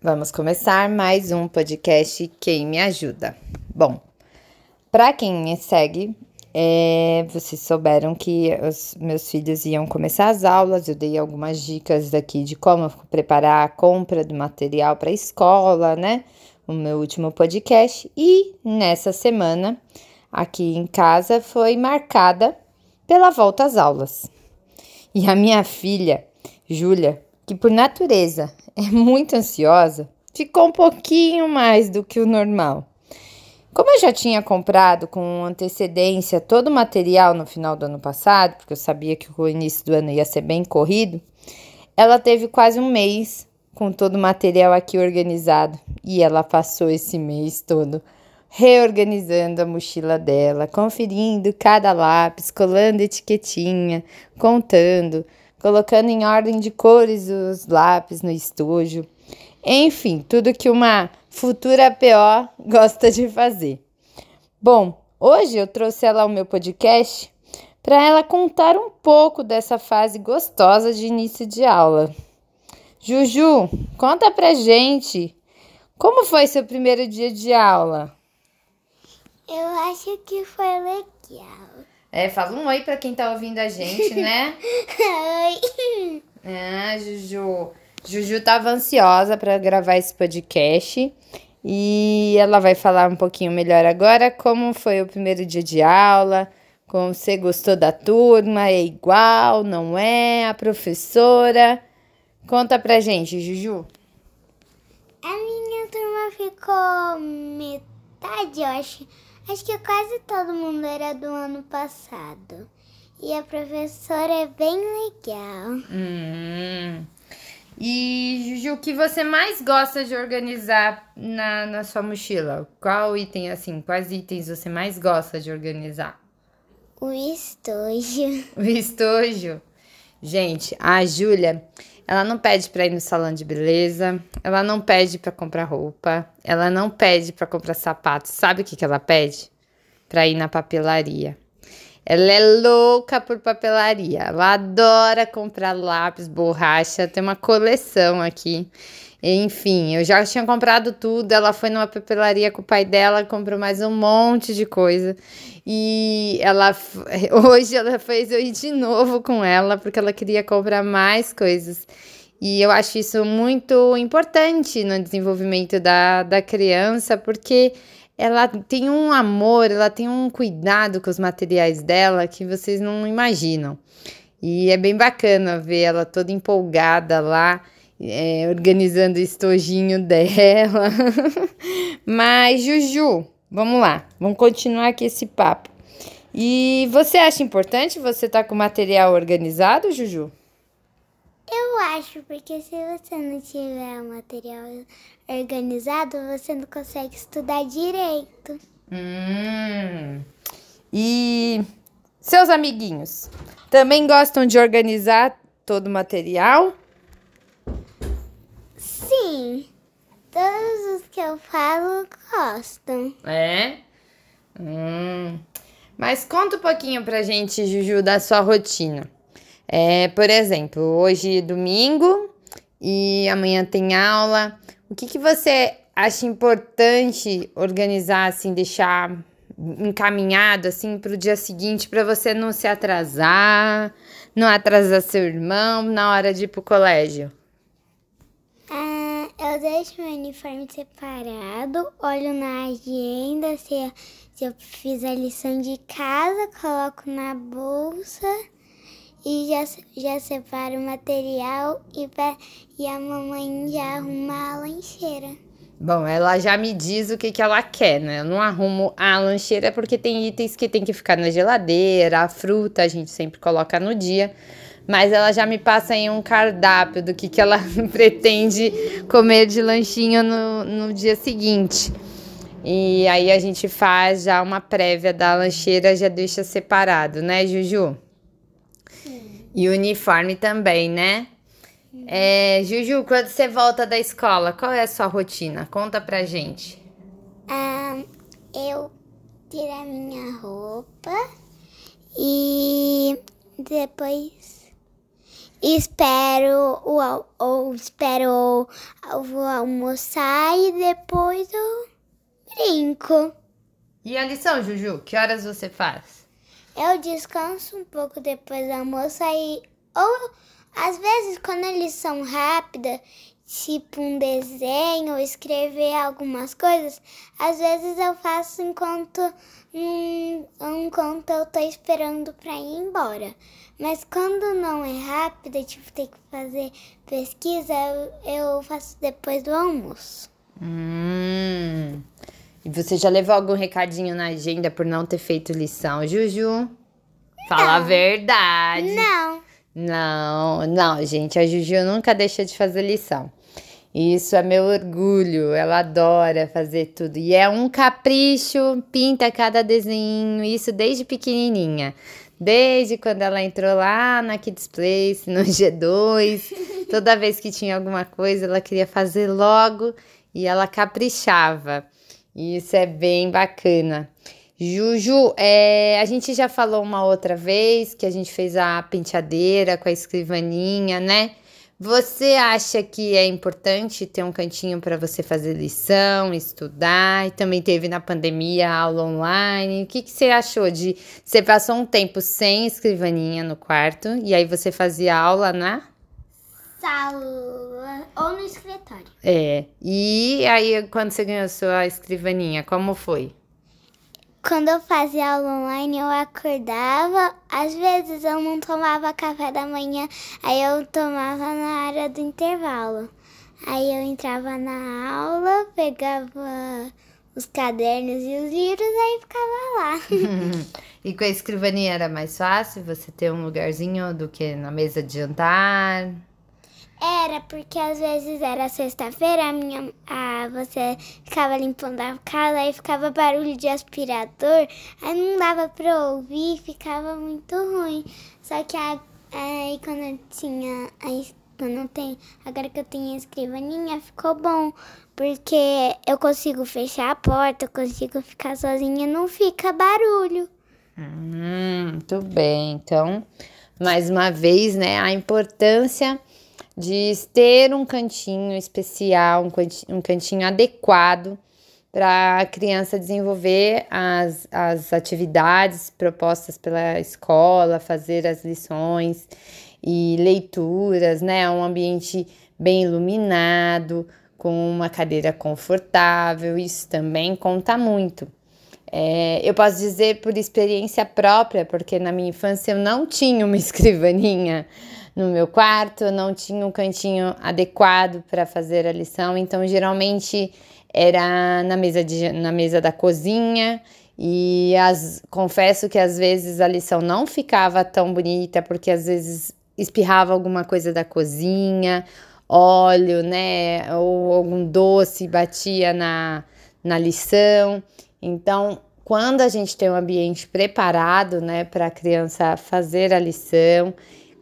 Vamos começar mais um podcast Quem Me Ajuda. Bom, para quem me segue, é, vocês souberam que os meus filhos iam começar as aulas, eu dei algumas dicas daqui de como preparar a compra do material para a escola, né? O meu último podcast. E nessa semana, aqui em casa, foi marcada pela volta às aulas. E a minha filha, Júlia, que por natureza é muito ansiosa, ficou um pouquinho mais do que o normal. Como eu já tinha comprado com antecedência todo o material no final do ano passado, porque eu sabia que o início do ano ia ser bem corrido, ela teve quase um mês com todo o material aqui organizado e ela passou esse mês todo reorganizando a mochila dela, conferindo cada lápis, colando etiquetinha, contando, colocando em ordem de cores os lápis no estojo. Enfim, tudo que uma futura PO gosta de fazer. Bom, hoje eu trouxe ela ao meu podcast para ela contar um pouco dessa fase gostosa de início de aula. Juju, conta pra gente como foi seu primeiro dia de aula? Eu acho que foi legal. É, fala um oi para quem tá ouvindo a gente, né? Oi. Ah, Juju. Juju estava ansiosa para gravar esse podcast e ela vai falar um pouquinho melhor agora como foi o primeiro dia de aula, como você gostou da turma, é igual, não é? A professora. Conta pra gente, Juju. A minha turma ficou metade, eu acho. Acho que quase todo mundo era do ano passado. E a professora é bem legal. Hum. E, Juju, o que você mais gosta de organizar na, na sua mochila? Qual item, assim, quais itens você mais gosta de organizar? O estojo. O estojo. Gente, a Júlia, ela não pede para ir no salão de beleza, ela não pede para comprar roupa, ela não pede para comprar sapatos. Sabe o que, que ela pede? Para ir na papelaria. Ela é louca por papelaria. Ela adora comprar lápis, borracha. Tem uma coleção aqui. Enfim, eu já tinha comprado tudo. Ela foi numa papelaria com o pai dela, comprou mais um monte de coisa. E ela hoje ela fez eu ir de novo com ela porque ela queria comprar mais coisas. E eu acho isso muito importante no desenvolvimento da, da criança, porque ela tem um amor, ela tem um cuidado com os materiais dela que vocês não imaginam. E é bem bacana ver ela toda empolgada lá, é, organizando o estojinho dela. Mas, Juju, vamos lá, vamos continuar aqui esse papo. E você acha importante você estar tá com o material organizado, Juju? Eu acho, porque se você não tiver o material organizado, você não consegue estudar direito. Hum. E seus amiguinhos também gostam de organizar todo o material? Sim. Todos os que eu falo gostam. É? Hum. Mas conta um pouquinho pra gente, Juju, da sua rotina. É, por exemplo, hoje é domingo e amanhã tem aula. O que, que você acha importante organizar, assim, deixar encaminhado assim para o dia seguinte para você não se atrasar, não atrasar seu irmão na hora de ir pro colégio? Eu deixo meu uniforme separado, olho na agenda se, se eu fiz a lição de casa, coloco na bolsa e já, já separa o material e, e a mamãe já arruma a lancheira. Bom, ela já me diz o que, que ela quer, né? Eu não arrumo a lancheira porque tem itens que tem que ficar na geladeira, a fruta a gente sempre coloca no dia. Mas ela já me passa aí um cardápio do que, que ela pretende comer de lanchinho no, no dia seguinte. E aí a gente faz já uma prévia da lancheira, já deixa separado, né, Juju? E uniforme também, né? É, Juju, quando você volta da escola, qual é a sua rotina? Conta pra gente. Ah, eu tiro a minha roupa e depois Espero o ou espero vou almoçar e depois eu brinco. E a lição, Juju? Que horas você faz? Eu descanso um pouco depois do almoço aí ou às vezes quando eles são rápidas, tipo um desenho ou escrever algumas coisas, às vezes eu faço enquanto hum, enquanto eu tô esperando para ir embora. Mas quando não é rápida, tipo, tem que fazer pesquisa, eu, eu faço depois do almoço. Hum. E você já levou algum recadinho na agenda por não ter feito lição, Juju? Fala a verdade. Não. Não, não, gente, a Juju nunca deixa de fazer lição. Isso é meu orgulho, ela adora fazer tudo. E é um capricho, pinta cada desenho, isso desde pequenininha. Desde quando ela entrou lá na Kids Place, no G2, toda vez que tinha alguma coisa, ela queria fazer logo e ela caprichava. Isso é bem bacana. Juju, é, a gente já falou uma outra vez que a gente fez a penteadeira com a escrivaninha, né? Você acha que é importante ter um cantinho para você fazer lição, estudar? E também teve na pandemia aula online. O que, que você achou de. Você passou um tempo sem escrivaninha no quarto e aí você fazia aula na sala ou no escritório. É. E aí, quando você ganhou sua escrivaninha, como foi? Quando eu fazia aula online, eu acordava. Às vezes eu não tomava café da manhã, aí eu tomava na área do intervalo. Aí eu entrava na aula, pegava os cadernos e os livros, aí ficava lá. e com a escrivaninha era mais fácil você ter um lugarzinho do que na mesa de jantar? Era, porque às vezes era sexta-feira, a minha, a, você ficava limpando a casa, aí ficava barulho de aspirador, aí não dava pra ouvir, ficava muito ruim. Só que a, aí quando eu tinha, aí, quando tenho, agora que eu tenho a escrivaninha, ficou bom, porque eu consigo fechar a porta, eu consigo ficar sozinha, não fica barulho. Hum, muito bem, então, mais uma vez, né, a importância de ter um cantinho especial, um cantinho, adequado para a criança desenvolver as, as atividades propostas pela escola, fazer as lições e leituras, né? Um ambiente bem iluminado, com uma cadeira confortável, isso também conta muito. É, eu posso dizer por experiência própria, porque na minha infância eu não tinha uma escrivaninha no meu quarto, não tinha um cantinho adequado para fazer a lição, então geralmente era na mesa, de, na mesa da cozinha. E as, confesso que às vezes a lição não ficava tão bonita, porque às vezes espirrava alguma coisa da cozinha, óleo, né? Ou algum doce batia na, na lição. Então, quando a gente tem um ambiente preparado, né, para a criança fazer a lição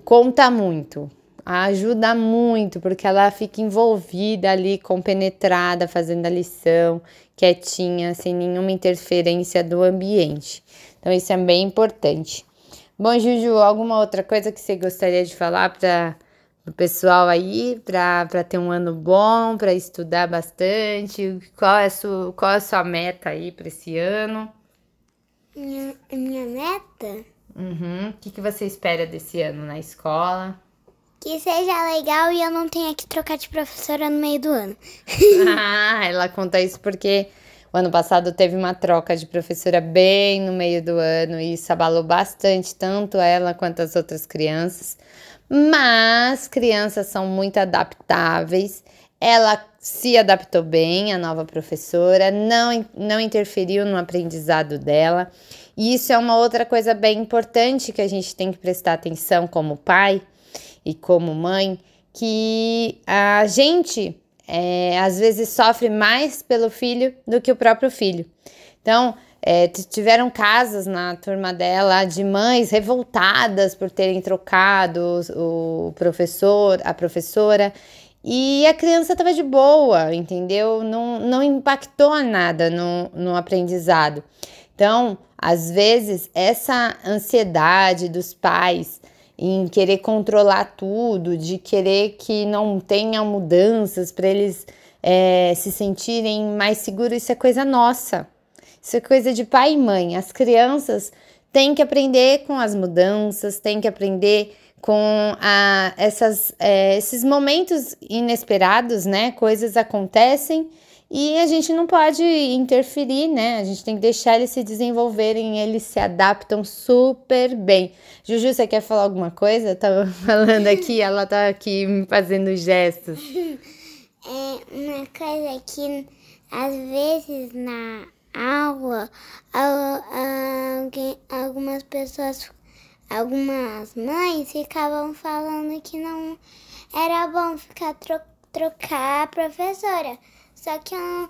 conta muito, ajuda muito, porque ela fica envolvida ali, compenetrada, fazendo a lição, quietinha, sem nenhuma interferência do ambiente. Então, isso é bem importante. Bom, Juju, alguma outra coisa que você gostaria de falar para o pessoal aí, para ter um ano bom, para estudar bastante? Qual é, a sua, qual é a sua meta aí para esse ano? Minha, minha meta? Uhum. O que, que você espera desse ano na escola? Que seja legal e eu não tenha que trocar de professora no meio do ano. ah, ela conta isso porque o ano passado teve uma troca de professora bem no meio do ano e isso abalou bastante, tanto ela quanto as outras crianças. Mas crianças são muito adaptáveis. Ela se adaptou bem, a nova professora, não, não interferiu no aprendizado dela. E isso é uma outra coisa bem importante que a gente tem que prestar atenção como pai e como mãe, que a gente é, às vezes sofre mais pelo filho do que o próprio filho. Então, é, tiveram casos na turma dela de mães revoltadas por terem trocado o professor, a professora, e a criança estava de boa, entendeu? Não, não impactou nada no, no aprendizado. Então, às vezes, essa ansiedade dos pais em querer controlar tudo, de querer que não tenha mudanças para eles é, se sentirem mais seguros, isso é coisa nossa. Isso é coisa de pai e mãe. As crianças têm que aprender com as mudanças, têm que aprender com a, essas, é, esses momentos inesperados, né? Coisas acontecem e a gente não pode interferir, né? A gente tem que deixar eles se desenvolverem, eles se adaptam super bem. Juju, você quer falar alguma coisa? Eu tava falando aqui, ela tá aqui me fazendo gestos. É uma coisa que às vezes na aula alguém, algumas pessoas, algumas mães ficavam falando que não era bom ficar tro trocar a professora. Só que eu,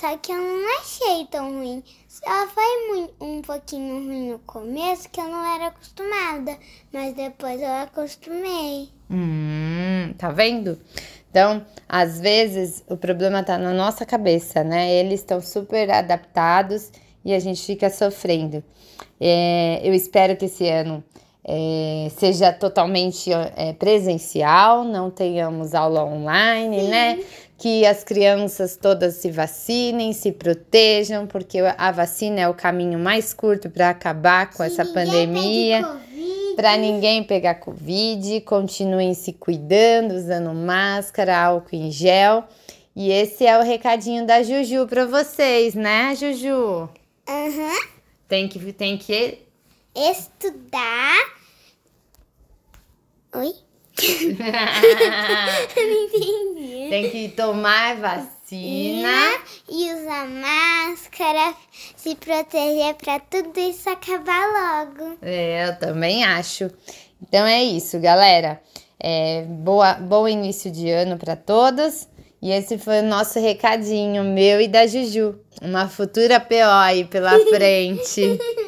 só que eu não achei tão ruim. Só foi muito, um pouquinho ruim no começo que eu não era acostumada, mas depois eu acostumei. Hum, tá vendo? Então, às vezes o problema tá na nossa cabeça, né? Eles estão super adaptados e a gente fica sofrendo. É, eu espero que esse ano é, seja totalmente é, presencial, não tenhamos aula online, Sim. né? Que as crianças todas se vacinem, se protejam, porque a vacina é o caminho mais curto para acabar com essa pandemia. Para ninguém pegar Covid, continuem se cuidando, usando máscara, álcool em gel. E esse é o recadinho da Juju para vocês, né, Juju? Aham. Uhum. Tem que, tem que estudar. Oi? Não entendi. Tem que tomar vacina. E usar máscara, se proteger para tudo isso acabar logo. É, eu também acho. Então é isso, galera. É, boa, bom início de ano para todos. E esse foi o nosso recadinho, meu e da Juju. Uma futura PO aí pela frente.